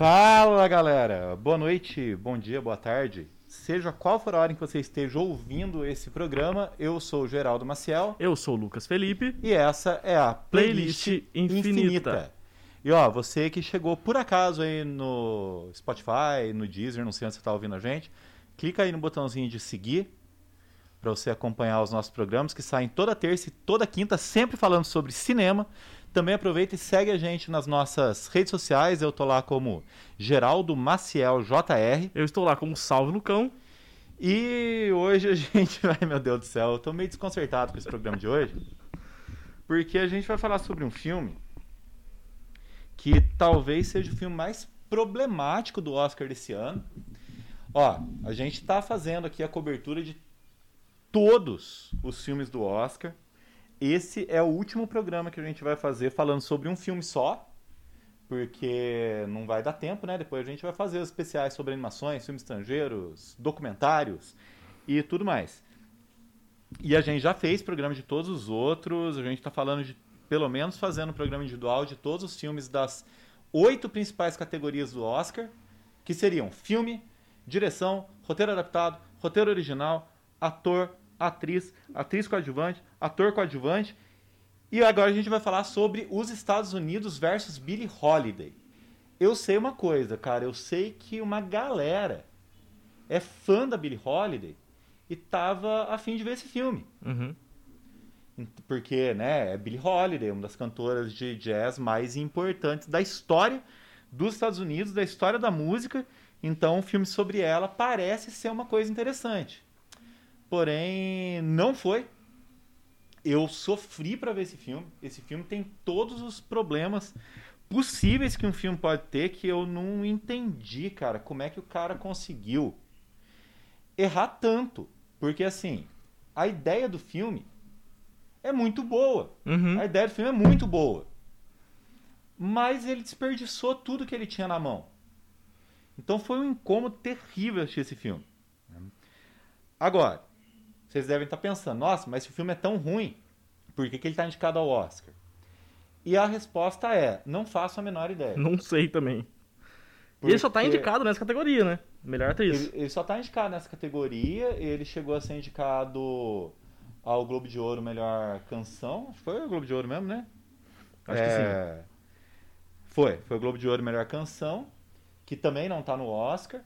Fala galera, boa noite, bom dia, boa tarde. Seja qual for a hora em que você esteja ouvindo esse programa, eu sou o Geraldo Maciel Eu sou o Lucas Felipe. e essa é a Playlist Playlist Infinita. E ó, você que chegou por acaso aí no Spotify, no Deezer, não sei onde você está ouvindo a gente, clica aí no botãozinho de seguir para você acompanhar os nossos programas que saem toda terça e toda quinta, sempre falando sobre cinema. Também aproveita e segue a gente nas nossas redes sociais. Eu tô lá como Geraldo Maciel JR. Eu estou lá como Salve Lucão. E hoje a gente vai, meu Deus do céu, eu tô meio desconcertado com esse programa de hoje. Porque a gente vai falar sobre um filme que talvez seja o filme mais problemático do Oscar desse ano. Ó, a gente tá fazendo aqui a cobertura de todos os filmes do Oscar. Esse é o último programa que a gente vai fazer falando sobre um filme só. Porque não vai dar tempo, né? Depois a gente vai fazer os especiais sobre animações, filmes estrangeiros, documentários e tudo mais. E a gente já fez programa de todos os outros, a gente está falando de, pelo menos, fazendo programa individual de todos os filmes das oito principais categorias do Oscar, que seriam filme, direção, roteiro adaptado, roteiro original, ator, atriz, atriz coadjuvante, ator coadjuvante. E agora a gente vai falar sobre os Estados Unidos versus Billie Holiday. Eu sei uma coisa, cara, eu sei que uma galera é fã da Billie Holiday e tava a fim de ver esse filme. Uhum. Porque, né, é Billie Holiday, uma das cantoras de jazz mais importantes da história dos Estados Unidos, da história da música. Então, um filme sobre ela parece ser uma coisa interessante. Porém, não foi. Eu sofri para ver esse filme. Esse filme tem todos os problemas possíveis que um filme pode ter que eu não entendi, cara, como é que o cara conseguiu errar tanto. Porque assim, a ideia do filme é muito boa. Uhum. A ideia do filme é muito boa. Mas ele desperdiçou tudo que ele tinha na mão. Então foi um incômodo terrível assistir esse filme. Agora, vocês devem estar pensando, nossa, mas se o filme é tão ruim, por que, que ele está indicado ao Oscar? E a resposta é, não faço a menor ideia. Não sei também. E ele só tá Porque indicado nessa categoria, né? Melhor atriz. Ele, ele só está indicado nessa categoria, ele chegou a ser indicado ao Globo de Ouro Melhor Canção, foi o Globo de Ouro mesmo, né? Acho que sim. É, Foi, foi o Globo de Ouro Melhor Canção, que também não tá no Oscar.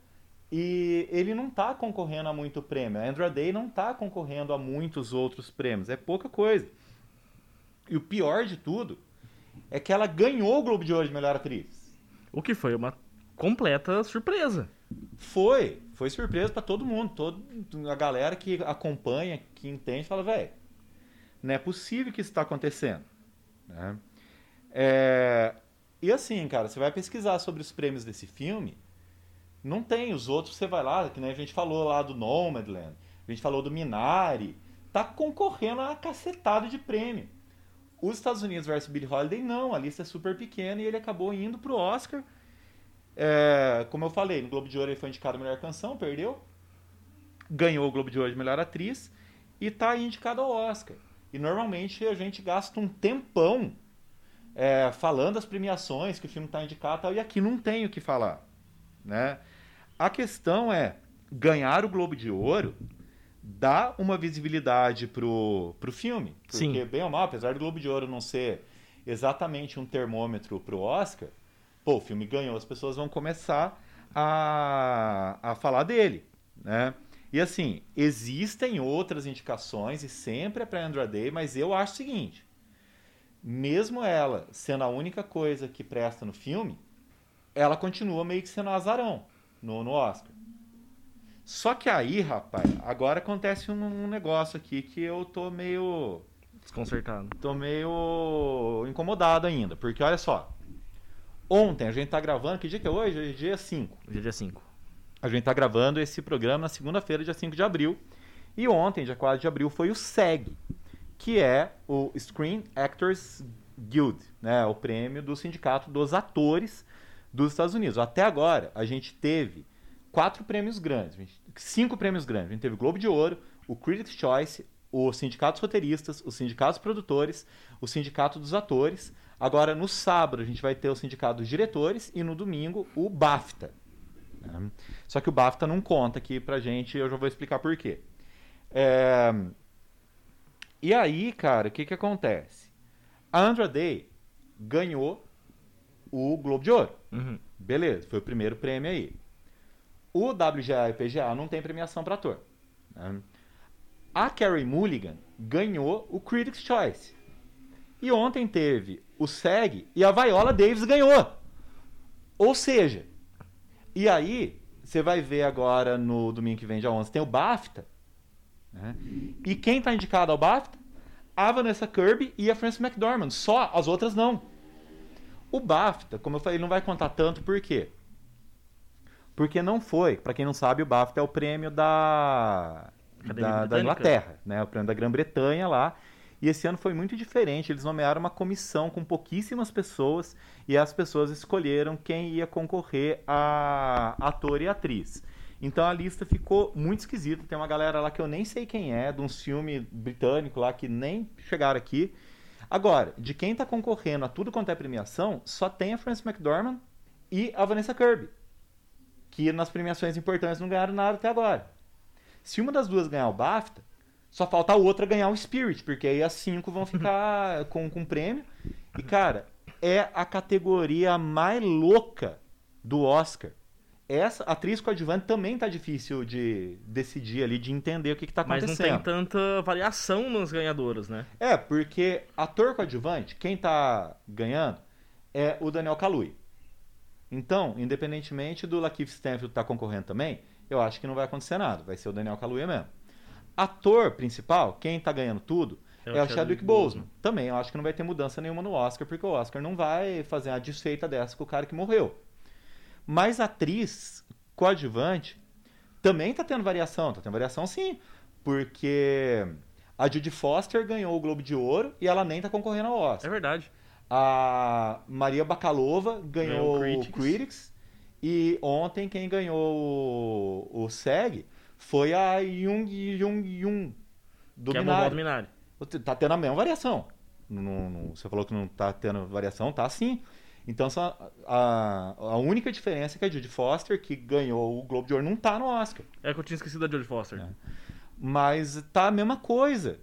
E ele não tá concorrendo a muito prêmio. A Andra Day não tá concorrendo a muitos outros prêmios. É pouca coisa. E o pior de tudo é que ela ganhou o Globo de Ouro de Melhor Atriz. O que foi uma completa surpresa. Foi, foi surpresa pra todo mundo. Todo, a galera que acompanha, que entende, fala, velho, não é possível que isso está acontecendo. né? É, E assim, cara, você vai pesquisar sobre os prêmios desse filme, não tem. Os outros você vai lá, que nem a gente falou lá do Nomadland, a gente falou do Minari, tá concorrendo a uma cacetada de prêmio. Os Estados Unidos versus Billie Holiday, não, a lista é super pequena e ele acabou indo pro Oscar. É, como eu falei, no Globo de Ouro ele foi indicado a melhor canção, perdeu. Ganhou o Globo de Ouro de melhor atriz e tá indicado ao Oscar. E normalmente a gente gasta um tempão é, falando as premiações que o filme tá indicado e aqui não tem o que falar. Né? A questão é, ganhar o Globo de Ouro dá uma visibilidade pro, pro filme. Porque, Sim. bem ou mal, apesar do Globo de Ouro não ser exatamente um termômetro pro Oscar, pô, o filme ganhou, as pessoas vão começar a, a falar dele, né? E assim, existem outras indicações e sempre é para Andra Day, mas eu acho o seguinte, mesmo ela sendo a única coisa que presta no filme, ela continua meio que sendo azarão no, no Oscar. Só que aí, rapaz, agora acontece um, um negócio aqui que eu tô meio Desconcertado. tô meio incomodado ainda, porque olha só. Ontem a gente tá gravando, que dia que é hoje? Hoje é dia 5. Hoje é dia 5. A gente tá gravando esse programa na segunda-feira, dia 5 de abril. E ontem, dia 4 de abril, foi o SEG, que é o Screen Actors Guild, né? O prêmio do Sindicato dos Atores dos Estados Unidos. Até agora, a gente teve quatro prêmios grandes, cinco prêmios grandes. A gente teve o Globo de Ouro, o Critics' Choice, o Sindicato dos Roteiristas, o Sindicato dos Produtores, o Sindicato dos Atores. Agora, no sábado, a gente vai ter o sindicato dos diretores e no domingo o BAFTA. né? Só que o BAFTA não conta aqui pra gente, eu já vou explicar por quê. É, E aí, cara, o que que acontece? A Andra Day ganhou o Globo de Ouro. Uhum. Beleza, foi o primeiro prêmio aí. O WGA e o PGA não tem premiação para ator. né? A Carrie Mulligan ganhou o Critics' Choice. E ontem teve o SEG e a Viola Davis ganhou. Ou seja, e aí você vai ver agora no domingo que vem, dia 11, tem o BAFTA. né? E quem está indicado ao BAFTA? A Vanessa Kirby e a Frances McDormand. Só, as outras não. O BAFTA, como eu falei, não vai contar tanto, por quê? Porque não foi, para quem não sabe, o BAFTA é o prêmio da, da, da? Inglaterra, né? O prêmio da Grã-Bretanha lá. E esse ano foi muito diferente. Eles nomearam uma comissão com pouquíssimas pessoas e as pessoas escolheram quem ia concorrer a ator e atriz. Então a lista ficou muito esquisita. Tem uma galera lá que eu nem sei quem é, de um filme britânico lá que nem chegaram aqui. Agora, de quem tá concorrendo a tudo quanto é premiação, só tem a Frances McDormand e a Vanessa Kirby, que nas premiações importantes não ganharam nada até agora. Se uma das duas ganhar o BAFTA, só falta a outra ganhar o Spirit, porque aí as cinco vão ficar com, com prêmio. E, cara, é a categoria mais louca do Oscar. Essa atriz coadjuvante também tá difícil de decidir ali, de entender o que, que tá Mas acontecendo. não tem tanta variação nas ganhadoras, né? É, porque ator coadjuvante, quem tá ganhando é o Daniel Kaluuya. Então, independentemente do Lakeith Stanfield estar concorrendo também, eu acho que não vai acontecer nada. Vai ser o Daniel Kaluuya mesmo. Ator principal, quem tá ganhando tudo, é, o Chadwick Boseman. Também eu acho que não vai ter mudança nenhuma no Oscar, porque o Oscar não vai fazer uma desfeita dessa com o cara que morreu. Mas atriz coadjuvante também tá tendo variação. Tá tendo variação sim. Porque a Judy Foster ganhou o Globo de Ouro e ela nem tá concorrendo ao É Oscar. verdade. A Maria Bakalova ganhou Ganhou o Critics. E ontem quem ganhou o, o SEG foi a Jung Jung Jung do que é a vovó do Minari. Minari. Tá tendo a mesma variação. Não- não- você falou que não tá tendo variação, tá sim. Então a, a única diferença é que a Judy Foster, que ganhou o Globo de Ouro, não tá no Oscar. É que eu tinha esquecido da Jodie Foster. É. Mas tá a mesma coisa.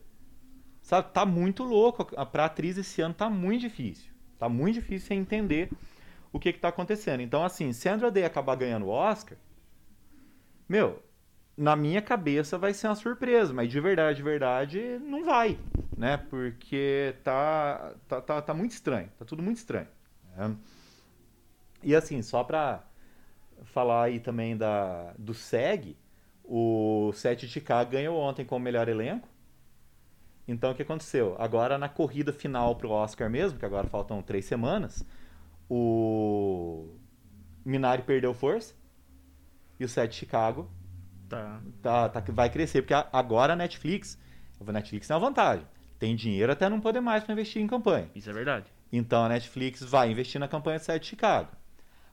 Sabe, tá muito louco. A- Pra atriz esse ano tá muito difícil. Tá muito difícil você entender o que que tá acontecendo. Então, assim, se a Andra Day acabar ganhando o Oscar, meu, na minha cabeça vai ser uma surpresa, mas de verdade, de verdade, não vai, né? Porque tá, tá, tá, tá muito estranho, tá tudo muito estranho. Né? E assim, só pra falar aí também da, do SEG, o Sete de Chicago ganhou ontem como melhor elenco. Então o que aconteceu? Agora na corrida final pro Oscar mesmo, que agora faltam três semanas, o Minari perdeu força e o Sete de Chicago Tá. tá, tá, vai crescer, porque agora a Netflix, a Netflix tem uma vantagem. Tem dinheiro até não poder mais para investir em campanha. Isso é verdade. Então a Netflix vai investir na campanha de 7 de Chicago.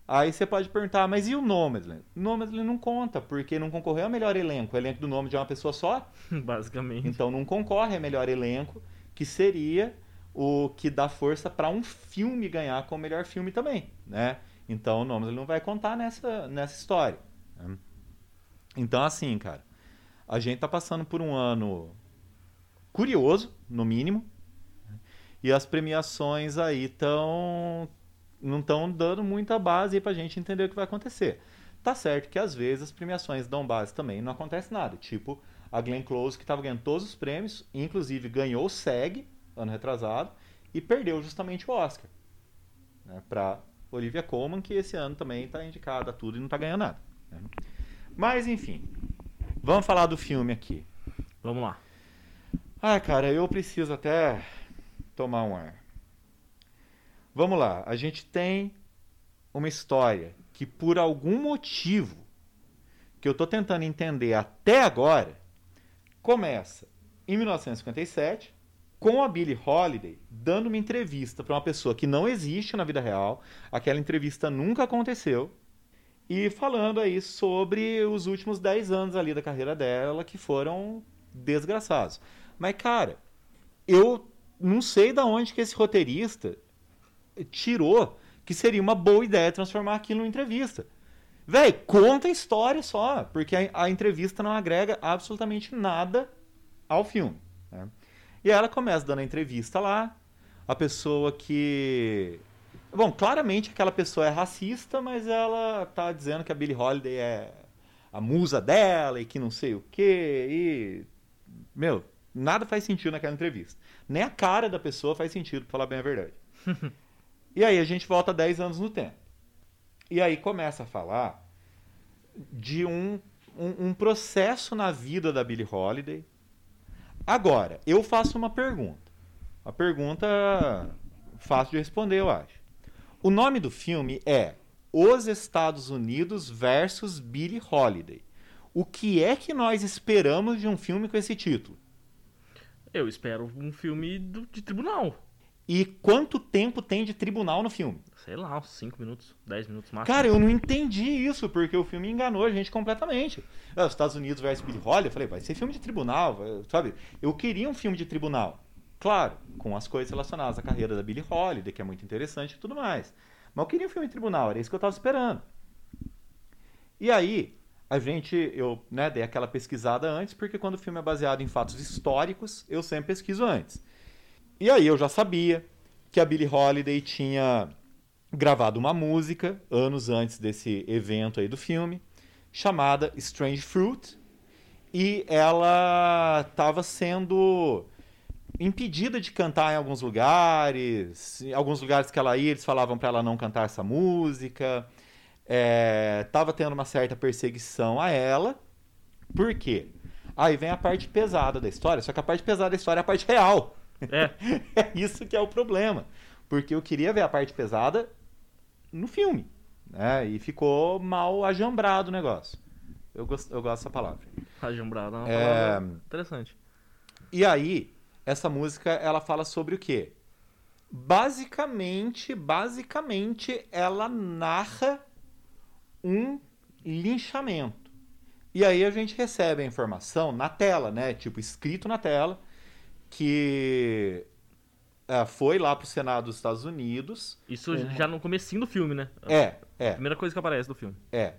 Aí você pode perguntar, mas e o Nomadland? O Nomadland não conta, porque não concorreu ao melhor elenco. O elenco do Nômade é uma pessoa só, Basicamente. então não concorre a melhor elenco, que seria o que dá força para um filme ganhar como melhor filme também, né? Então o Nomadland não vai contar nessa, nessa história. né? Então assim, cara, a gente tá passando por um ano curioso, no mínimo, e as premiações aí estão não estão dando muita base para a gente entender o que vai acontecer. Tá certo que às vezes as premiações dão base também, não acontece nada. Tipo a Glenn Close que estava ganhando todos os prêmios, inclusive ganhou o SEG ano retrasado e perdeu justamente o Oscar, né, para Olivia Colman que esse ano também está indicada a tudo e não está ganhando nada. né. Mas enfim, vamos falar do filme aqui. Vamos lá. Ah, cara, eu preciso até tomar um ar. Vamos lá, a gente tem uma história que por algum motivo que eu tô tentando entender até agora começa em 1957 com a Billie Holiday dando uma entrevista para uma pessoa que não existe na vida real, aquela entrevista nunca aconteceu, e falando aí sobre os últimos 10 anos ali da carreira dela que foram desgraçados. Mas, cara, eu não sei da onde que esse roteirista tirou que seria uma boa ideia transformar aquilo em entrevista. Véi, conta a história só, porque a, a entrevista não agrega absolutamente nada ao filme. né? E ela começa dando a entrevista lá, a pessoa que. Bom, claramente aquela pessoa é racista, mas ela tá dizendo que a Billie Holiday é a musa dela e que não sei o quê. E. Meu, nada faz sentido naquela entrevista. Nem a cara da pessoa faz sentido, pra falar bem a verdade. e aí a gente volta 10 anos no tempo. E aí começa a falar de um, um, um processo na vida da Billie Holiday. Agora, eu faço uma pergunta. Uma pergunta fácil de responder, eu acho. O nome do filme é Os Estados Unidos versus Billie Holiday. O que é que nós esperamos de um filme com esse título? Eu espero um filme do- de tribunal. E quanto tempo tem de tribunal no filme? Sei lá, uns 5 minutos, 10 minutos máximo. Cara, eu não entendi isso, porque o filme enganou a gente completamente. Ah, os Estados Unidos versus Billie Holiday, eu falei, vai ser filme de tribunal, vai- sabe? Eu queria um filme de tribunal. Claro, com as coisas relacionadas à carreira da Billie Holiday, que é muito interessante e tudo mais. Mas eu queria um filme de tribunal, era isso que eu tava esperando. E aí, a gente, eu né, dei aquela pesquisada antes, porque quando o filme é baseado em fatos históricos, eu sempre pesquiso antes. E aí eu já sabia que a Billie Holiday tinha gravado uma música anos antes desse evento aí do filme, chamada Strange Fruit, e ela estava sendo impedida de cantar em alguns lugares, em alguns lugares que ela ia, eles falavam para ela não cantar essa música. É, tava tendo uma certa perseguição a ela. Por quê? Aí vem a parte pesada da história, só que a parte pesada da história é a parte real. É, É isso que é o problema. Porque eu queria ver a parte pesada no filme. Né? E ficou mal ajambrado o negócio. Eu gosto, eu gosto dessa palavra. ajambrado é uma É, palavra interessante. E aí, essa música, ela fala sobre o quê? Basicamente, basicamente, ela narra um linchamento. E aí a gente recebe a informação na tela, né? Tipo, escrito na tela, que é, foi lá pro Senado dos Estados Unidos. Isso Uhum. já no comecinho do filme, né? É, é, Primeira coisa que aparece do filme. é.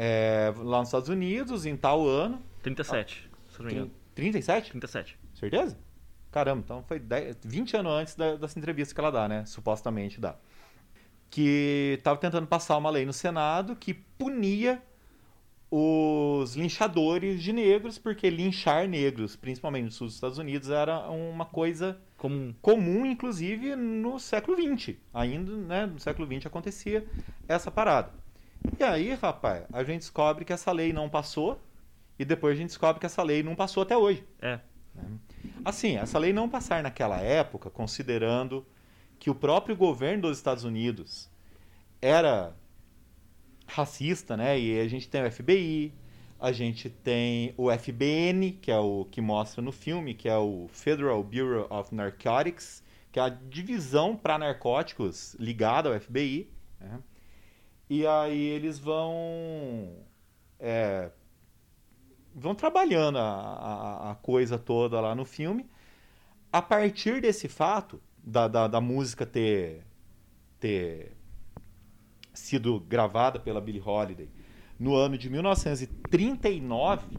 É, lá nos Estados Unidos, em tal ano. 37, se eu não me engano. 37? 37. Certeza? Caramba, então foi 10, 20 anos antes da- dessa entrevista que ela dá, né? Supostamente dá. Que estava tentando passar uma lei no Senado que punia os linchadores de negros, porque linchar negros, principalmente no sul dos Estados Unidos, era uma coisa Comum. comum, inclusive, no século XX. Ainda, né, no século XX acontecia essa parada. E aí, rapaz, a gente descobre que essa lei não passou, e depois a gente descobre que essa lei não passou até hoje. É. Assim, essa lei não passar naquela época, considerando que o próprio governo dos Estados Unidos era racista, né? E a gente tem o FBI, a gente tem o FBN, que é o que mostra no filme, que é o Federal Bureau of Narcotics, que é a divisão para narcóticos ligada ao FBI. né? E aí eles vão é, vão trabalhando a, a, a coisa toda lá no filme. A partir desse fato, da, da, da música ter, ter sido gravada pela Billie Holiday no ano de 1939,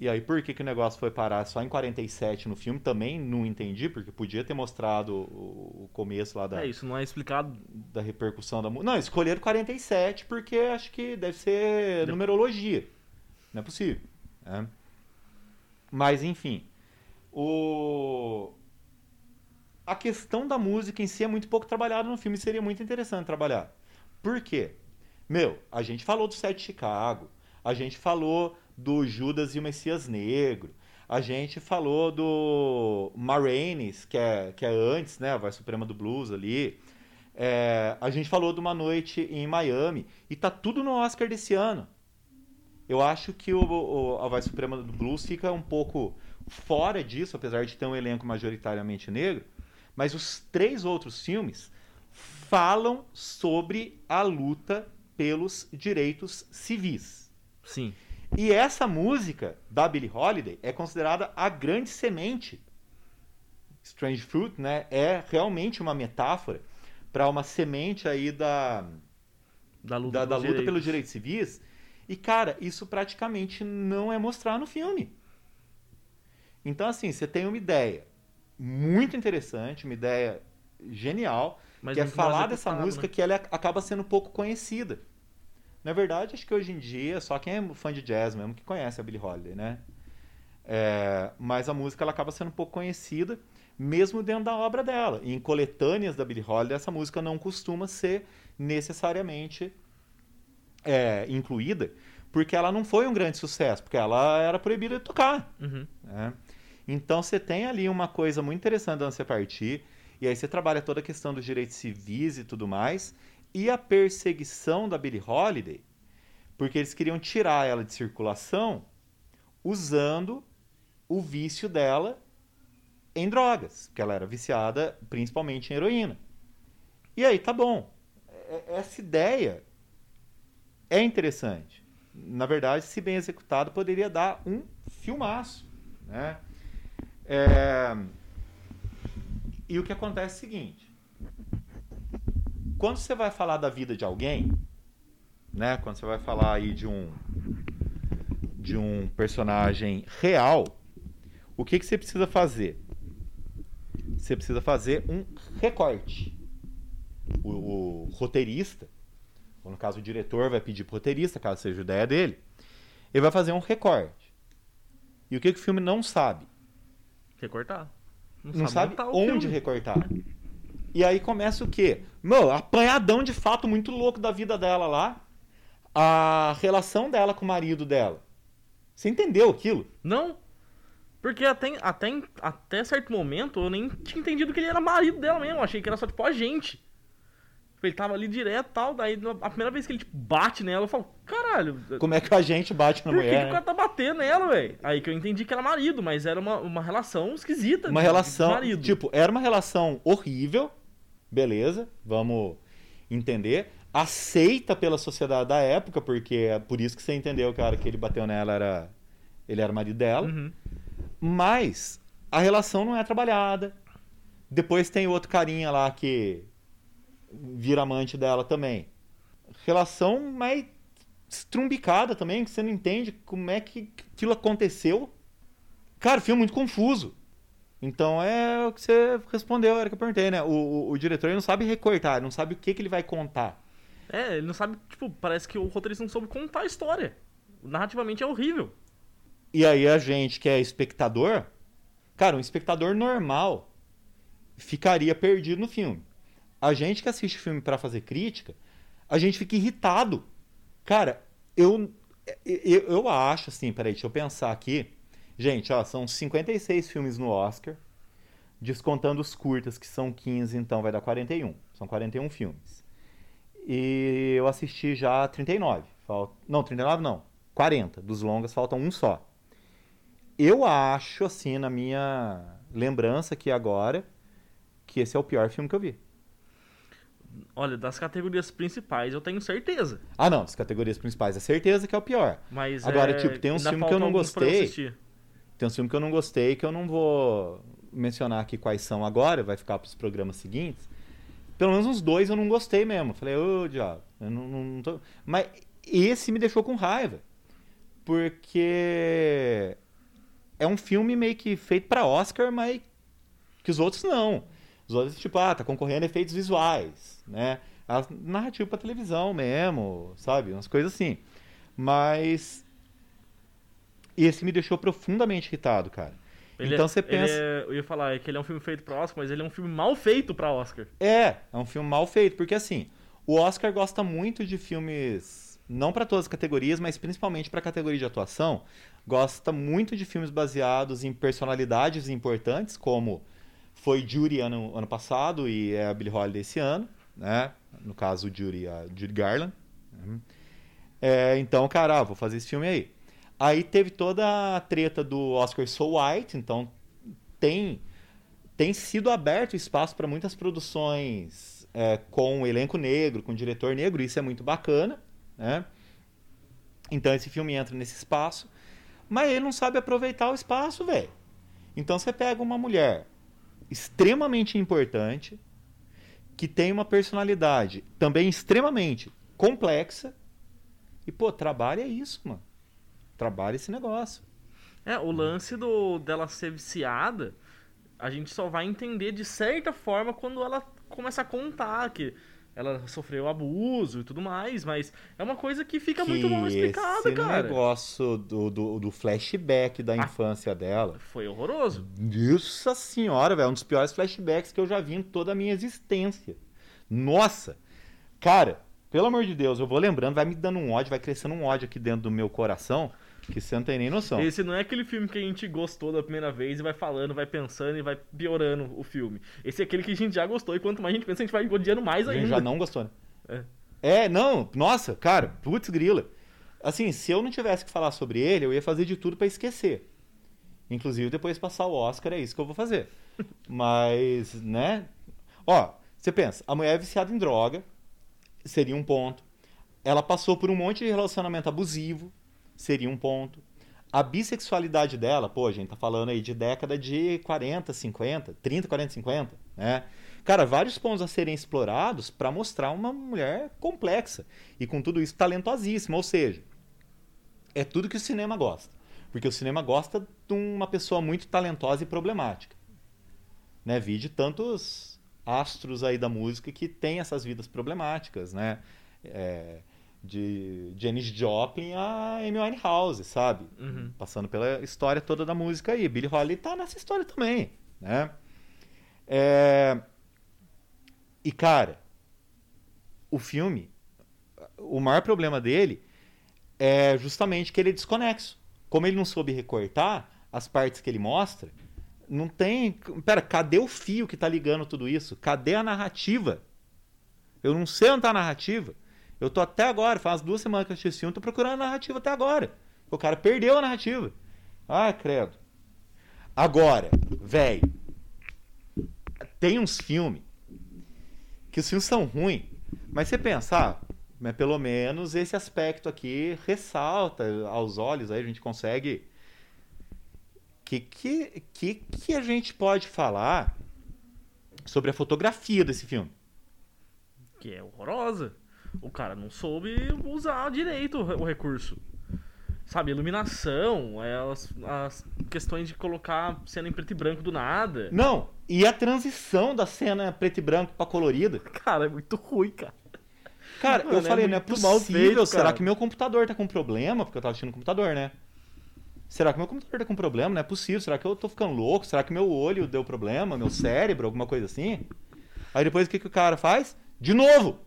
e aí por que, que o negócio foi parar só em 47 no filme, também não entendi, porque podia ter mostrado o, o começo lá da, É, isso não é explicado. da repercussão da música. Não, escolheram 47 porque acho que deve ser numerologia. Não é possível. né? Mas, enfim. O... A questão da música em si é muito pouco trabalhada no filme. Seria muito interessante trabalhar. Por quê? Meu, a gente falou do Sete Chicago. A gente falou do Judas e o Messias Negro. A gente falou do Marraines, que é, que é antes, né? A voz suprema do blues ali. É, a gente falou de uma noite em Miami. E tá tudo no Oscar desse ano. Eu acho que o, o- a voz suprema do blues fica um pouco fora disso, apesar de ter um elenco majoritariamente negro. Mas os três outros filmes falam sobre a luta pelos direitos civis. Sim. E essa música da Billie Holiday é considerada a grande semente Strange Fruit, né, é realmente uma metáfora para uma semente aí da, Da luta, da, da pelos luta direitos. pelos direitos civis. E, cara, isso praticamente não é mostrar no filme. Então, assim, você tem uma ideia muito interessante, uma ideia genial, Mas que é falar dessa música né? que ela acaba sendo pouco conhecida. Na verdade, acho que hoje em dia, só quem é fã de jazz mesmo que conhece a Billie Holiday, né? É, mas a música ela acaba sendo um pouco conhecida, mesmo dentro da obra dela. E em coletâneas da Billie Holiday, essa música não costuma ser necessariamente é, incluída, porque ela não foi um grande sucesso, porque ela era proibida de tocar. Uhum. né? Então você tem ali uma coisa muito interessante de você partir, e aí você trabalha toda a questão dos direitos civis e tudo mais, e a perseguição da Billie Holiday, porque eles queriam tirar ela de circulação usando o vício dela em drogas, porque ela era viciada principalmente em heroína. E aí, tá bom. É- Essa ideia é interessante. Na verdade, se bem executado, poderia dar um filmaço. Né? É, E o que acontece é o seguinte: quando você vai falar da vida de alguém, né? Quando você vai falar aí de um de um personagem real, o que, que você precisa fazer? Você precisa fazer um recorte. O, o roteirista, ou no caso o diretor, vai pedir pro roteirista, caso seja a ideia dele, ele vai fazer um recorte. E o que, que o filme não sabe? Recortar. Não sabe montar o onde filme. recortar. E aí começa o quê? Meu, apanhadão de fato muito louco da vida dela lá. A relação dela com o marido dela. Você entendeu aquilo? Não. Porque até, até, até certo momento eu nem tinha entendido que ele era marido dela mesmo. Eu achei que era só tipo a gente. Tipo, Ele tava ali direto e tal. Daí a primeira vez que ele tipo, bate nela, eu falo, caralho. Como é que a gente bate na Por que, que mulher? o né? cara tá batendo nela, velho? Aí que eu entendi que era marido, mas era uma, uma relação esquisita. Uma de- relação. De marido. Tipo, era uma relação horrível. Beleza, vamos entender. Aceita pela sociedade da época, porque é por isso que você entendeu, cara, que ele bateu nela, era. Ele era marido dela. Uhum. Mas a relação não é trabalhada. Depois tem outro carinha lá que vira amante dela também. Relação mais estrumbicada também, que você não entende como é que aquilo aconteceu. Cara, filme muito confuso. Então é o que você respondeu, era o que eu perguntei, né? O, o, o diretor não sabe recortar, ele não sabe o que, que ele vai contar. É, ele não sabe, tipo, parece que o roteirista não soube contar a história. Narrativamente é horrível. E aí a gente que é espectador, cara, um espectador normal ficaria perdido no filme. A gente que assiste filme pra fazer crítica, a gente fica irritado. Cara, eu, eu, eu acho assim, peraí, deixa eu pensar aqui. Gente, ó, são 56 filmes no Oscar, descontando os curtas, que são 15, então vai dar 41. São 41 filmes. E eu assisti já 39. Falta... Não, 39 não. 40. Dos longas faltam um só. Eu acho, assim, na minha lembrança aqui agora, que esse é o pior filme que eu vi. Olha, das categorias principais eu tenho certeza. Ah, não, das categorias principais é certeza que é o pior. Mas Agora, é, tipo, tem uns ainda filmes que eu não eu gostei. Tem um filme que eu não gostei, que eu não vou mencionar aqui quais são agora, vai ficar para os programas seguintes. Pelo menos uns dois eu não gostei mesmo. Falei, ô, diabo, eu não, não, não tô... Mas esse me deixou com raiva. Porque é um filme meio que feito para Oscar, mas que os outros não. Os outros, tipo, ah, tá concorrendo a efeitos visuais, né? A narrativa pra televisão mesmo, sabe? Umas coisas assim. Mas esse me deixou profundamente irritado, cara. Ele então é- você pensa. é- eu ia falar é que ele é um filme feito pra Oscar, mas ele é um filme mal feito pra Oscar. É, é um filme mal feito, porque assim, o Oscar gosta muito de filmes, não para todas as categorias, mas principalmente para a categoria de atuação, gosta muito de filmes baseados em personalidades importantes, como foi Judy ano, ano passado e é a Billie Holiday esse ano, né? No caso, Judy, a Judy Garland. né? É, então, cara, vou fazer esse filme aí. Aí teve toda a treta do Oscar So White, então tem tem sido aberto espaço para muitas produções é, com elenco negro, com diretor negro, isso é muito bacana, né? Então esse filme entra nesse espaço, mas ele não sabe aproveitar o espaço, velho. Então você pega uma mulher extremamente importante, que tem uma personalidade também extremamente complexa. E, pô, trabalha isso, mano. Trabalha esse negócio. É, o lance do, dela ser viciada, a gente só vai entender de certa forma quando ela começa a contar que ela sofreu abuso e tudo mais, mas é uma coisa que fica muito mal explicada, esse cara. negócio do, do, do flashback da Ah. infância dela. Foi horroroso. Nossa senhora, velho. Um dos piores flashbacks que eu já vi em toda a minha existência. Nossa! Cara, pelo amor de Deus, eu vou lembrando, vai me dando um ódio, vai crescendo um ódio aqui dentro do meu coração, que você não tem nem noção. Esse não é aquele filme que a gente gostou da primeira vez e vai falando, vai pensando e vai piorando o filme. Esse é aquele que a gente já gostou e quanto mais a gente pensa, a gente vai odiando mais A ainda. gente já não gostou, né? É. É, não, nossa, cara, putz grila. Assim, se eu não tivesse que falar sobre ele, eu ia fazer de tudo pra esquecer. Inclusive, depois de passar o Oscar, é isso que eu vou fazer. Mas, né? Ó, você pensa, a mulher é viciada em droga, seria um ponto. Ela passou por um monte de relacionamento abusivo, seria um ponto. A bissexualidade dela, pô, a gente tá falando aí de década de 40, 50, 30, 40, 50, né? Cara, vários pontos a serem explorados para mostrar uma mulher complexa e com tudo isso talentosíssima, ou seja, é tudo que o cinema gosta. Porque o cinema gosta de uma pessoa muito talentosa e problemática. Né? Vi de tantos astros aí da música que tem essas vidas problemáticas, né? É, de Janis Joplin a Amy Winehouse, sabe? Uhum. Passando pela história toda da música aí. Billie Holiday tá nessa história também, né? É... E, cara, o filme, o maior problema dele é justamente que ele é desconexo. Como ele não soube recortar as partes que ele mostra, não tem. Pera, cadê o fio que tá ligando tudo isso? Cadê a narrativa? Eu não sei onde tá a narrativa. Eu tô até agora, faz duas semanas que eu assisti esse filme, tô procurando a narrativa até agora. O cara perdeu a narrativa. Ah, credo. Agora, velho, tem uns filmes que os filmes são ruins, mas você pensar, né, pelo menos esse aspecto aqui ressalta aos olhos, aí a gente consegue. Que que, que que a gente pode falar sobre a fotografia desse filme? Que é horrorosa. O cara não soube usar direito o re- o recurso. Sabe, iluminação, é, as, as questões de colocar cena em preto e branco do nada. Não, e a transição da cena preto e branco pra colorida. Cara, é muito ruim, cara. Cara, Mano, eu falei, é não é possível. feito, Será que meu computador tá com problema? Porque eu tava assistindo no computador, né? Será que meu computador tá com problema? Não é possível. Será que eu tô ficando louco? Será que meu olho deu problema? Meu cérebro? Alguma coisa assim? Aí depois o que, que o cara faz? De novo!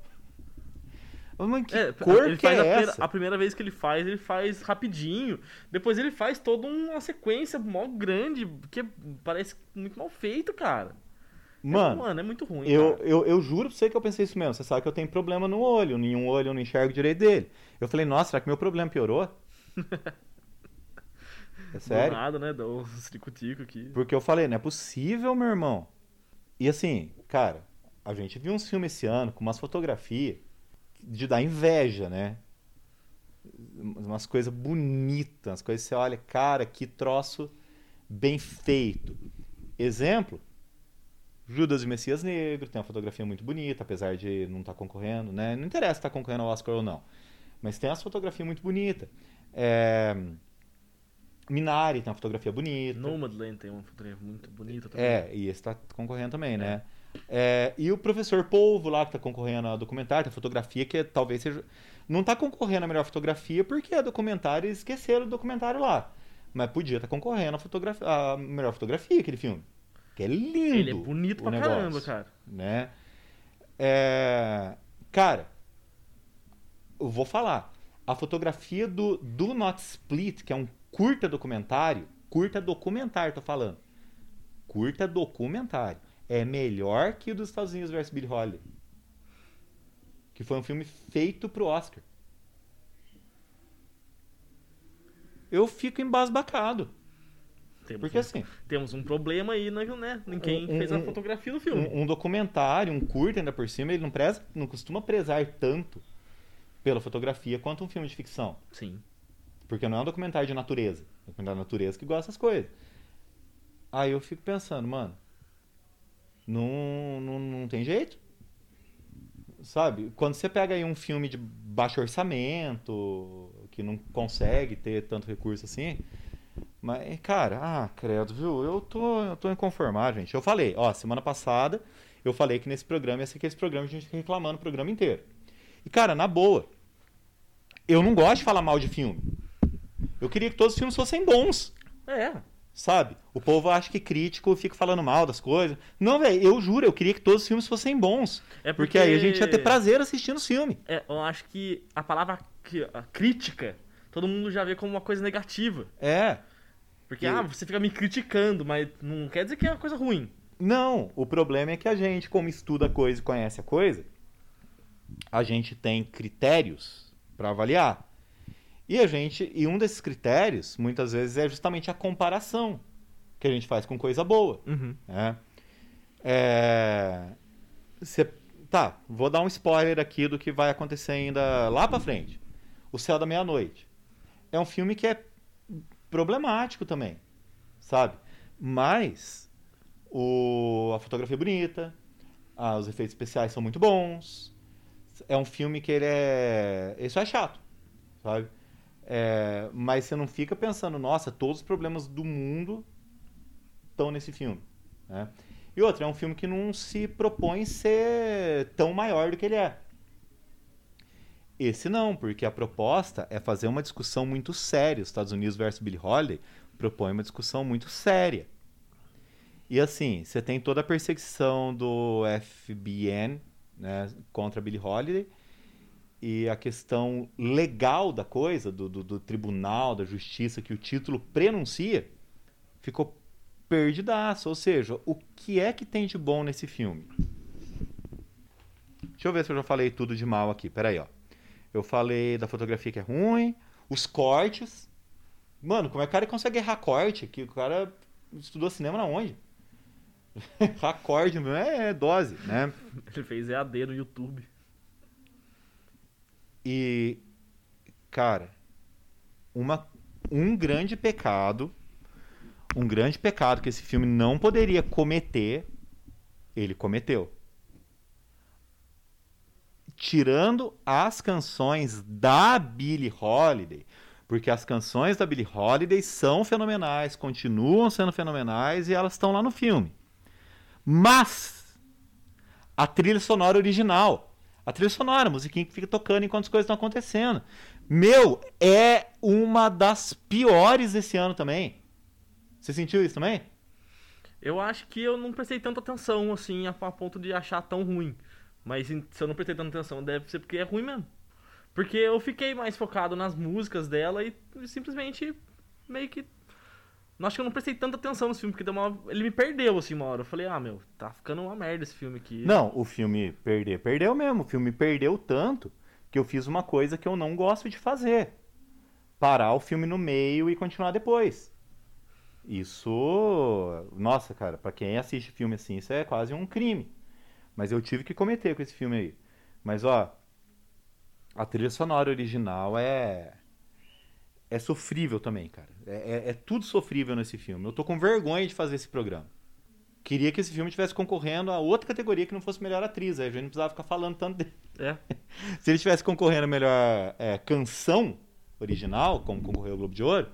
Mas que É, cor que faz é a, primeira, essa? a primeira vez que ele faz, ele faz rapidinho. Depois ele faz toda uma sequência mó grande, que parece muito mal feito, cara. É, Mano, mano, é muito ruim. eu, cara. eu, eu juro pra você que eu pensei isso mesmo. Você sabe que eu tenho problema no olho. Nenhum olho eu não enxergo direito dele. Eu falei, nossa, será que meu problema piorou? É Do sério? nada, né? Dá uns tico-tico aqui. Porque eu falei, não é possível, meu irmão. E assim, cara, a gente viu uns filmes esse ano com umas fotografias de dar inveja, né? Umas coisas bonitas, umas coisas que você olha, cara, que troço bem feito. Exemplo, Judas e Messias Negro, tem uma fotografia muito bonita, apesar de não estar concorrendo, né? Não interessa se está concorrendo ao Oscar ou não. Mas tem essa fotografia muito bonita. É... Minari tem uma fotografia bonita. Nomadland tem uma fotografia muito bonita também. É, e esse tá concorrendo também, né? É, e o professor Polvo lá, que tá concorrendo a documentário, tem fotografia que é- talvez seja. Não tá concorrendo a melhor fotografia porque é documentário esqueceram o documentário lá. Mas podia estar concorrendo a, fotografia, a melhor fotografia, aquele filme. Que é lindo. Ele é bonito pra negócio, caramba, cara. Né? É, cara, eu vou falar. A fotografia do Do Not Split, que é um curta documentário, curta documentário, tô falando. Curta documentário. É melhor que o dos Estados Unidos vs Billie Holiday. Que foi um filme feito pro Oscar. Eu fico embasbacado. Temos, Porque um, assim, temos um problema aí, né? Em quem Um- fez a um- fotografia do filme. um, um documentário, um curta ainda por cima, ele não, preza, não costuma prezar tanto pela fotografia quanto um filme de ficção. Sim. Porque não é um documentário de natureza. É um documentário de natureza que gosta dessas coisas. Aí eu fico pensando, mano, Não, não, não tem jeito. Sabe? Quando você pega aí um filme de baixo orçamento, que não consegue ter tanto recurso assim. Mas, cara, ah, credo, viu? Eu tô, eu tô inconformado, gente. Eu falei, ó, semana passada, eu falei que nesse programa ia ser aquele programa a gente fica reclamando o programa inteiro. E, cara, na boa, eu não gosto de falar mal de filme. Eu queria que todos os filmes fossem bons. É. Sabe? O povo acha que crítico fica falando mal das coisas. Não, velho, eu juro, eu queria que todos os filmes fossem bons. É porque... aí a gente ia ter prazer assistindo os filmes. É, eu acho que a palavra a crítica, todo mundo já vê como uma coisa negativa. É. Porque, E- ah, você fica me criticando, mas não quer dizer que é uma coisa ruim. Não, o problema é que a gente, como estuda a coisa e conhece a coisa, a gente tem critérios para avaliar. E a gente, e um desses critérios, muitas vezes, é justamente a comparação que a gente faz com coisa boa. Uhum. né? É, cê- tá, vou dar um spoiler aqui do que vai acontecer ainda lá pra frente. O Céu da Meia-Noite. É um filme que é problemático também, sabe? Mas o, a fotografia é bonita, ah, os efeitos especiais são muito bons. É um filme que ele é. Isso é chato, sabe? É, mas você não fica pensando, nossa, todos os problemas do mundo estão nesse filme. Né? E outro, é um filme que não se propõe ser tão maior do que ele é. Esse não, porque a proposta é fazer uma discussão muito séria. Os Estados Unidos versus Billie Holiday propõe uma discussão muito séria. E assim, você tem toda a perseguição do FBN né, contra Billie Holiday e a questão legal da coisa, do, do, do tribunal, da justiça, que o título prenuncia, ficou perdidaço. Ou seja, o que é que tem de bom nesse filme? Deixa eu ver se eu já falei tudo de mal aqui. Peraí, ó. Eu falei da fotografia que é ruim, os cortes. Mano, como é que o cara consegue errar corte? Que o cara estudou cinema na onde? errar corte meu é dose, né? Ele fez EAD no YouTube. E, cara, uma, um grande pecado, um grande pecado que esse filme não poderia cometer, ele cometeu. Tirando as canções da Billie Holiday, porque as canções da Billie Holiday são fenomenais, continuam sendo fenomenais e elas estão lá no filme. Mas a trilha sonora original, a trilha sonora, a musiquinha que fica tocando enquanto as coisas estão acontecendo. Meu, é uma das piores desse ano também. Você sentiu isso também? Eu acho que eu não prestei tanta atenção, assim, a, a ponto de achar tão ruim. Mas se eu não prestei tanta atenção, deve ser porque é ruim mesmo. Porque eu fiquei mais focado nas músicas dela e simplesmente meio que. Não acho que eu não prestei tanta atenção nesse filme, porque uma... ele me perdeu, assim, uma hora. Eu falei, ah, meu, tá ficando uma merda esse filme aqui. Não, o filme perder, perdeu mesmo. O filme perdeu tanto que eu fiz uma coisa que eu não gosto de fazer. Parar o filme no meio e continuar depois. Isso, nossa, cara, pra quem assiste filme assim, isso é quase um crime. Mas eu tive que cometer com esse filme aí. Mas ó, a trilha sonora original é é sofrível também, cara. É, é- é tudo sofrível nesse filme. Eu tô com vergonha de fazer esse programa. Queria que esse filme estivesse concorrendo a outra categoria que não fosse melhor atriz. Aí a gente não precisava ficar falando tanto dele. É. Se ele estivesse concorrendo a melhor é, canção original, como concorreu o Globo de Ouro,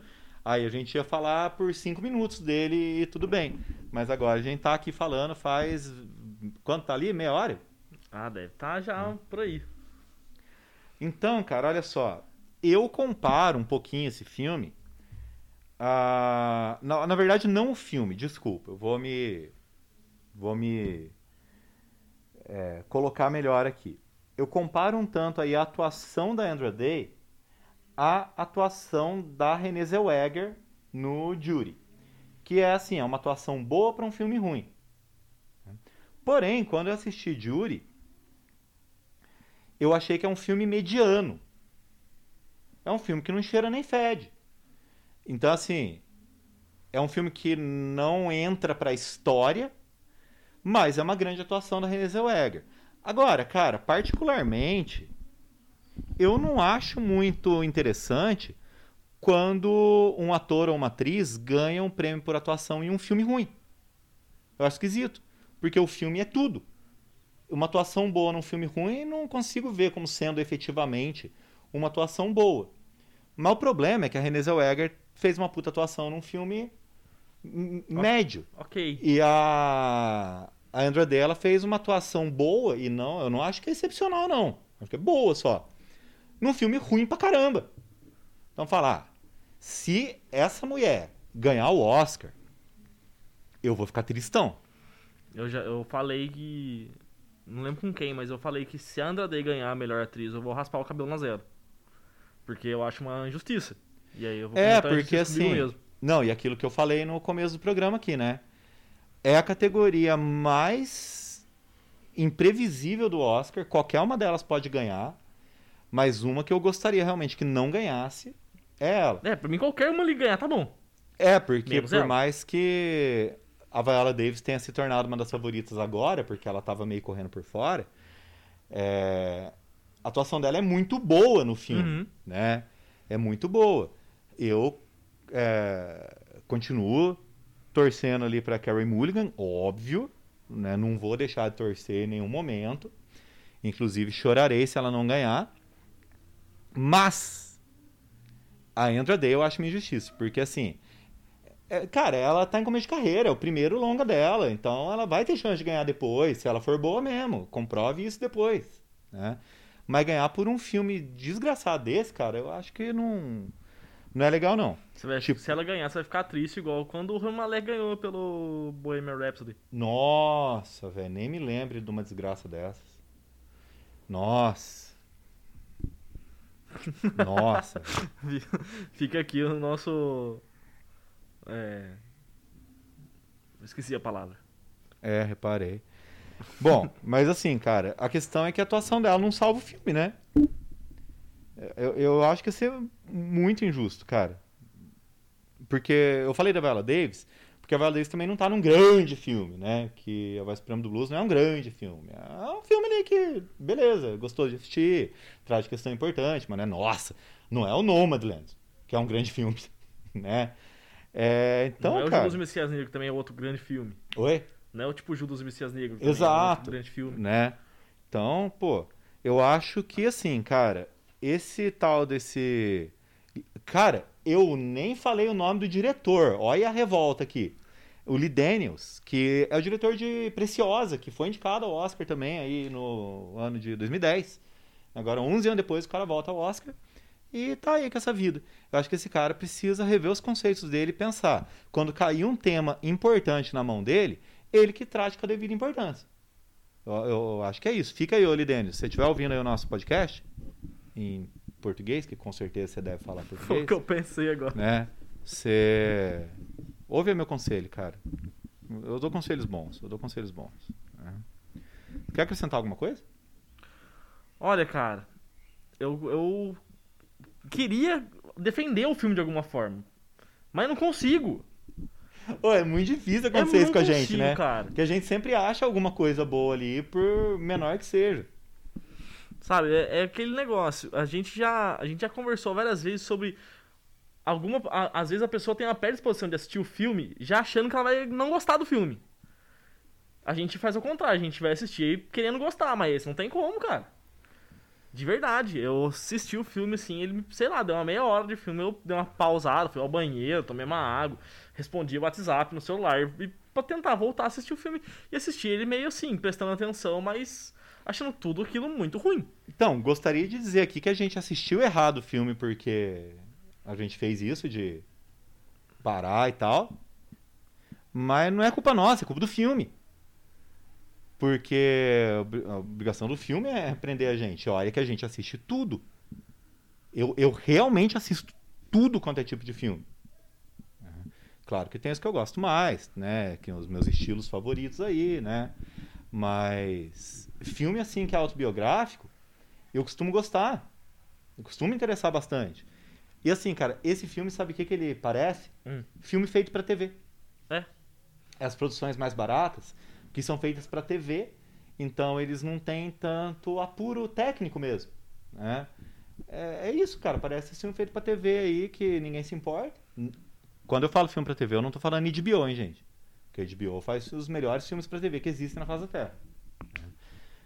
aí a gente ia falar por cinco minutos dele e tudo bem. Mas agora a gente tá aqui falando faz. Quanto tá ali? Meia hora? Ah, deve tá já por aí. Então, cara, olha só. Eu comparo um pouquinho esse filme. a- na, na verdade, não o filme, desculpa. Eu vou me. Vou me. é, colocar melhor aqui. Eu comparo um tanto aí a atuação da Andra Day à atuação da Renée Zellweger no Jury. Que é assim, é uma atuação boa para um filme ruim. Porém, quando eu assisti Jury, eu achei que é um filme mediano. É um filme que não cheira nem fede. Então, assim, é um filme que não entra pra história, mas é uma grande atuação da Renée Zellweger. Agora, cara, particularmente, eu não acho muito interessante quando um ator ou uma atriz ganha um prêmio por atuação em um filme ruim. Eu acho esquisito. Porque o filme é tudo. Uma atuação boa num filme ruim, não consigo ver como sendo efetivamente uma atuação boa. Mas o problema é que a Renée Zellweger fez uma puta atuação num filme médio. Ok. E a, a Andra Day, ela fez uma atuação boa, e não, eu não acho que é excepcional, não. Acho que é boa só. Num filme ruim pra caramba. Então, falar, se essa mulher ganhar o Oscar, eu vou ficar tristão. Eu já eu falei que. Não lembro com quem, mas eu falei que se a Andra Day ganhar a melhor atriz, eu vou raspar o cabelo na zero. Porque eu acho uma injustiça. E aí eu vou É, porque assim. mesmo. Não, e aquilo que eu falei no começo do programa aqui, né? É a categoria mais imprevisível do Oscar. Qualquer uma delas pode ganhar. Mas uma que eu gostaria realmente que não ganhasse é ela. É, pra mim qualquer uma ali ganhar, tá bom. É, porque Menos por ela. mais que a Viola Davis tenha se tornado uma das favoritas agora, porque ela tava meio correndo por fora, é, a atuação dela é muito boa no filme, Uhum. né? É muito boa. Eu é, continuo torcendo ali pra Carey Mulligan, óbvio, né? Não vou deixar de torcer em nenhum momento. Inclusive chorarei se ela não ganhar. Mas a Andra Day eu acho uma injustiça, porque assim, é, cara, ela tá em começo de carreira, é o primeiro longa dela, então ela vai ter chance de ganhar depois, se ela for boa mesmo. Comprove isso depois, né? Mas ganhar por um filme desgraçado desse, cara, eu acho que não não é legal não. Vai- Tipo- Se ela ganhar, você vai ficar triste igual quando o Rami Malek ganhou pelo Bohemian Rhapsody. Nossa, velho, nem me lembre de uma desgraça dessas. Nossa. Nossa. Fica aqui o nosso. É. Esqueci a palavra. É, reparei. Bom, mas assim, cara, a questão é que a atuação dela não salva o filme, né? Eu, eu acho que ia ser muito injusto, cara. Porque eu falei da Viola Davis, porque a Viola Davis também não tá num grande filme, né? Que a Voz Suprema do Blues não é um grande filme. É um filme ali que, beleza, gostou de assistir, traz questão importante, mas né, nossa, não é o Nomadland, que é um grande filme, né? É, então, não é o cara... Judas e o Messias Negro, que também é outro grande filme. Oi? Não é o tipo Judas e Messias Negro, também é Exato. grande filme. né? Então, pô, eu acho que assim, cara, esse tal desse. Cara, eu nem falei o nome do diretor. Olha a revolta aqui. O Lee Daniels, que é o diretor de Preciosa, que foi indicado ao Oscar também aí no ano de 2010. Agora, 11 anos depois, o cara volta ao Oscar e tá aí com essa vida. Eu acho que esse cara precisa rever os conceitos dele e pensar. Quando cair um tema importante na mão dele, ele que trate com a devida importância. Eu, eu acho que é isso. Fica aí, Oli Denis. Se você estiver ouvindo aí o nosso podcast, em português, que com certeza você deve falar Foi o português, que eu pensei agora. né? Você ouve o meu conselho, cara. Eu dou conselhos bons. Eu dou conselhos bons. né? Quer acrescentar alguma coisa? Olha, cara, eu, eu queria defender o filme de alguma forma. Mas não consigo. Ô, é muito difícil Eu acontecer não isso com a gente, né? cara. Porque a gente sempre acha alguma coisa boa ali, por menor que seja. Sabe, é, é aquele negócio. A gente já, a gente já conversou várias vezes sobre alguma, a- às vezes a pessoa tem uma predisposição de assistir o filme já achando que ela vai não gostar do filme. A gente faz o contrário, a gente vai assistir querendo gostar, mas esse não tem como, cara. De verdade, eu assisti o filme assim, ele, sei lá, deu uma meia hora de filme, eu dei uma pausada, fui ao banheiro, tomei uma água, respondi o WhatsApp no celular e pra tentar voltar a assistir o filme e assistir ele meio assim, prestando atenção, mas achando tudo aquilo muito ruim. Então, gostaria de dizer aqui que a gente assistiu errado o filme porque a gente fez isso de parar e tal. Mas não é culpa nossa, é culpa do filme. Porque a obri- a obrigação do filme é prender a gente. Olha que a gente assiste tudo. Eu, eu realmente assisto tudo quanto é tipo de filme. Claro que tem os que eu gosto mais, né? Que são os meus estilos favoritos aí, né? Mas filme assim que é autobiográfico, eu costumo gostar. Eu costumo me interessar bastante. E assim, cara, esse filme, sabe o que, que ele parece? Hum. Filme feito pra TV. É. As produções mais baratas, que são feitas pra TV, então eles não têm tanto apuro técnico mesmo. Né? É, é isso, cara. Parece esse filme feito pra TV aí que ninguém se importa. Quando eu falo filme pra TV, eu não tô falando HBO, hein, gente? Porque a HBO faz os melhores filmes pra TV que existem na face da Terra.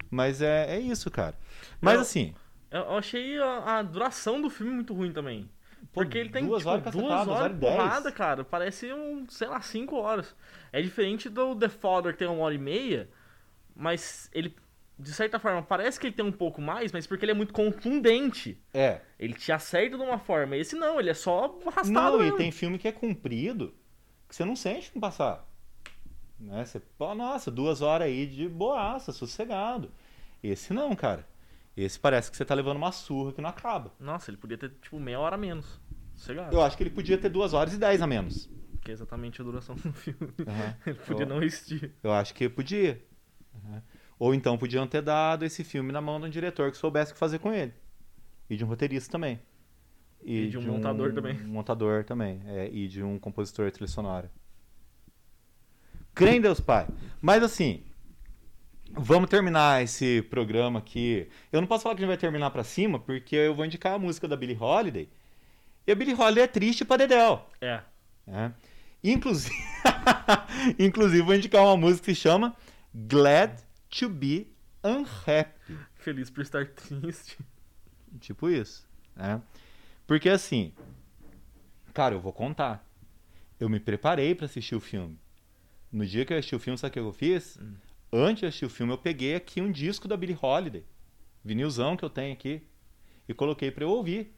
Mas é, é isso, cara. Mas Eu- assim, Eu eu achei a, a duração do filme muito ruim também. Porque ele tem duas tipo, horas duas horas horas de e porrada, cara. Parece um, sei lá, cinco horas. É diferente do The Father que tem uma hora e meia, mas ele, de certa forma, parece que ele tem um pouco mais, mas porque ele é muito contundente. é. Ele te acerta de uma forma. Esse não, ele é só arrastado Não, e mesmo. tem filme que é comprido que você não sente com passar. Né? Você, pô, nossa, duas horas aí de boaça, sossegado. Esse não, cara. Esse parece que você tá levando uma surra que não acaba. Nossa, ele podia ter, tipo, meia hora a menos. Sossegado. Eu acho que ele podia ter duas horas e dez a menos. Que é exatamente a duração do filme. Aham. Ele podia Eu- não existir. Eu acho que podia. Uhum. Ou então podiam ter dado esse filme na mão de um diretor que soubesse o que fazer com ele. E de um roteirista também. E de um montador também. Montador também. é, e de um compositor de trilha sonora. Crê em Deus Pai. Mas assim, vamos terminar esse programa aqui. Eu não posso falar que a gente vai terminar pra cima, porque eu vou indicar a música da Billie Holiday. E a Billie Holiday é triste pra Dedel. É. né? Inclusive, inclusive, vou indicar uma música que se chama Glad to Be Unhappy. Feliz por estar triste. Tipo isso. Né? Porque assim, cara, eu vou contar. Eu me preparei pra assistir o filme. No dia que eu assisti o filme, sabe o que eu fiz? Hum. Antes de assistir o filme, eu peguei aqui um disco da Billie Holiday. Vinilzão que eu tenho aqui. E coloquei pra eu ouvir.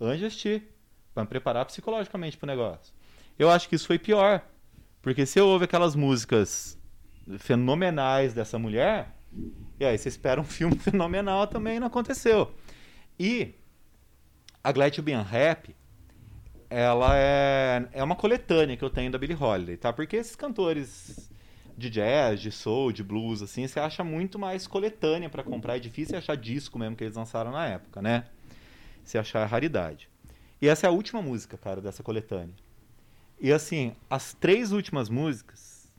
Antes de assistir. Pra me preparar psicologicamente pro negócio. Eu acho que isso foi pior. Porque você ouve aquelas músicas fenomenais dessa mulher. E aí você espera um filme fenomenal também não aconteceu. E a Glad to Be ela é, é uma coletânea que eu tenho da Billie Holiday, tá? Porque esses cantores de jazz, de soul, de blues, assim, você acha muito mais coletânea pra comprar. É difícil achar disco mesmo que eles lançaram na época, né? Se achar raridade. E essa é a última música, cara, dessa coletânea. E assim, as três últimas músicas.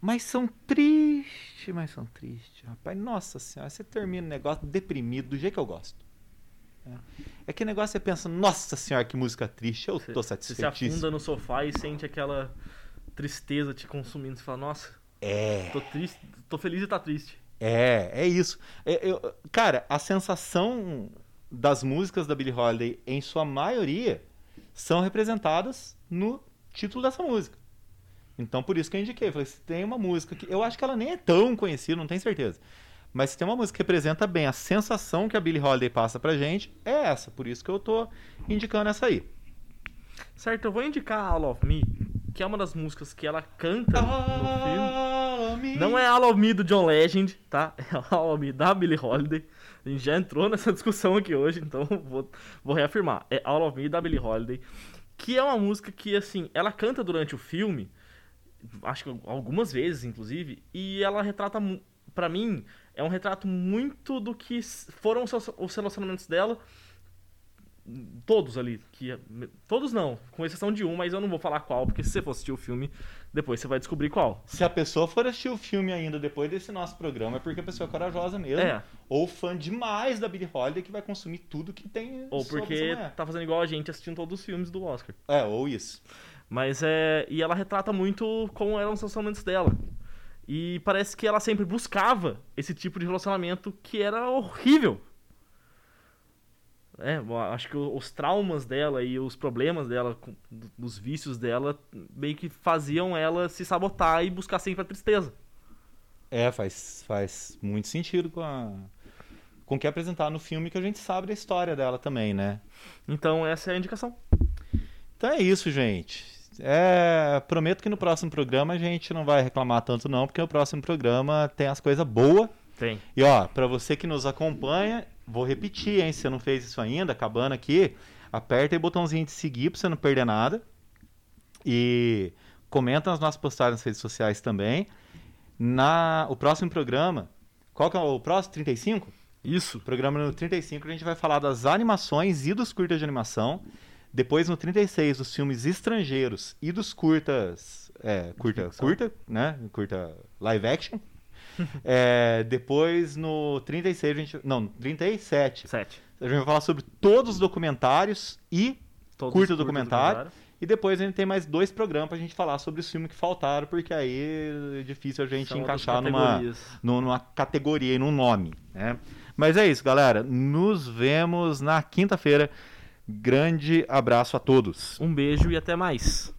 Mas são tristes, mas são tristes, rapaz. Nossa senhora, você termina o negócio deprimido do jeito que eu gosto. É, é que negócio você pensa, nossa senhora, que música triste, eu tô Você se afunda no sofá e sente aquela tristeza te consumindo. Você fala, nossa, É. tô triste, tô feliz de estar triste. É, é isso. É, eu- cara, a sensação das músicas da Billie Holiday, em sua maioria, são representadas no título dessa música. Então, por isso que eu indiquei. Eu Falei, se tem uma música que. Eu acho que ela nem é tão conhecida, não tenho certeza. Mas se tem uma música que representa bem a sensação que a Billie Holiday passa pra gente, é essa. Por isso que eu tô indicando essa aí. Certo, eu vou indicar All of Me, que é uma das músicas que ela canta no filme. Não é All of Me do John Legend, tá? É All of Me da Billie Holiday. A gente já entrou nessa discussão aqui hoje, então vou, vou reafirmar. É All of Me da Billie Holiday. Que é uma música que, assim, ela canta durante o filme, acho que algumas vezes, inclusive, e ela retrata, pra mim, é um retrato muito do que foram os relacionamentos dela todos ali, que todos não, com exceção de um, mas eu não vou falar qual, porque se você for assistir o filme, depois você vai descobrir qual. Se a pessoa for assistir o filme ainda depois desse nosso programa, é porque a pessoa é corajosa mesmo. É. Ou fã demais da Billie Holiday que vai consumir tudo que tem Ou porque tá fazendo igual a gente assistindo todos os filmes do Oscar. É, ou isso. Mas é. E ela retrata muito como eram os relacionamentos dela. E parece que ela sempre buscava esse tipo de relacionamento que era horrível. É, acho que os traumas dela e os problemas dela, os vícios dela, meio que faziam ela se sabotar e buscar sempre a tristeza. É, faz, faz muito sentido com, a, com o que é apresentado no filme, que a gente sabe da história dela também, né? Então essa é a indicação. Então é isso, gente. É, prometo que no próximo programa a gente não vai reclamar tanto não, porque o próximo programa tem as coisas boas. Tem. E ó, pra você que nos acompanha, vou repetir, hein? Se você não fez isso ainda, acabando aqui, aperta aí o botãozinho de seguir pra você não perder nada. E comenta nas nossas postagens nas redes sociais também. Na, o próximo programa, qual que é o próximo? 35? Isso. Programa no 35 a gente vai falar das animações e dos curtas de animação. Depois no 36 dos filmes estrangeiros e dos curtas, é, curta, curta, né? Curta live action. É, depois no 36 a gente, não, 37. Sete. A gente vai falar sobre todos os documentários e Todos Curta documentário. E depois a gente tem mais dois programas pra gente falar sobre os filmes que faltaram, porque aí é difícil a gente São encaixar numa, numa categoria e num nome, né? Mas é isso, galera. Nos vemos na quinta-feira. Grande abraço a todos. Um beijo e até mais.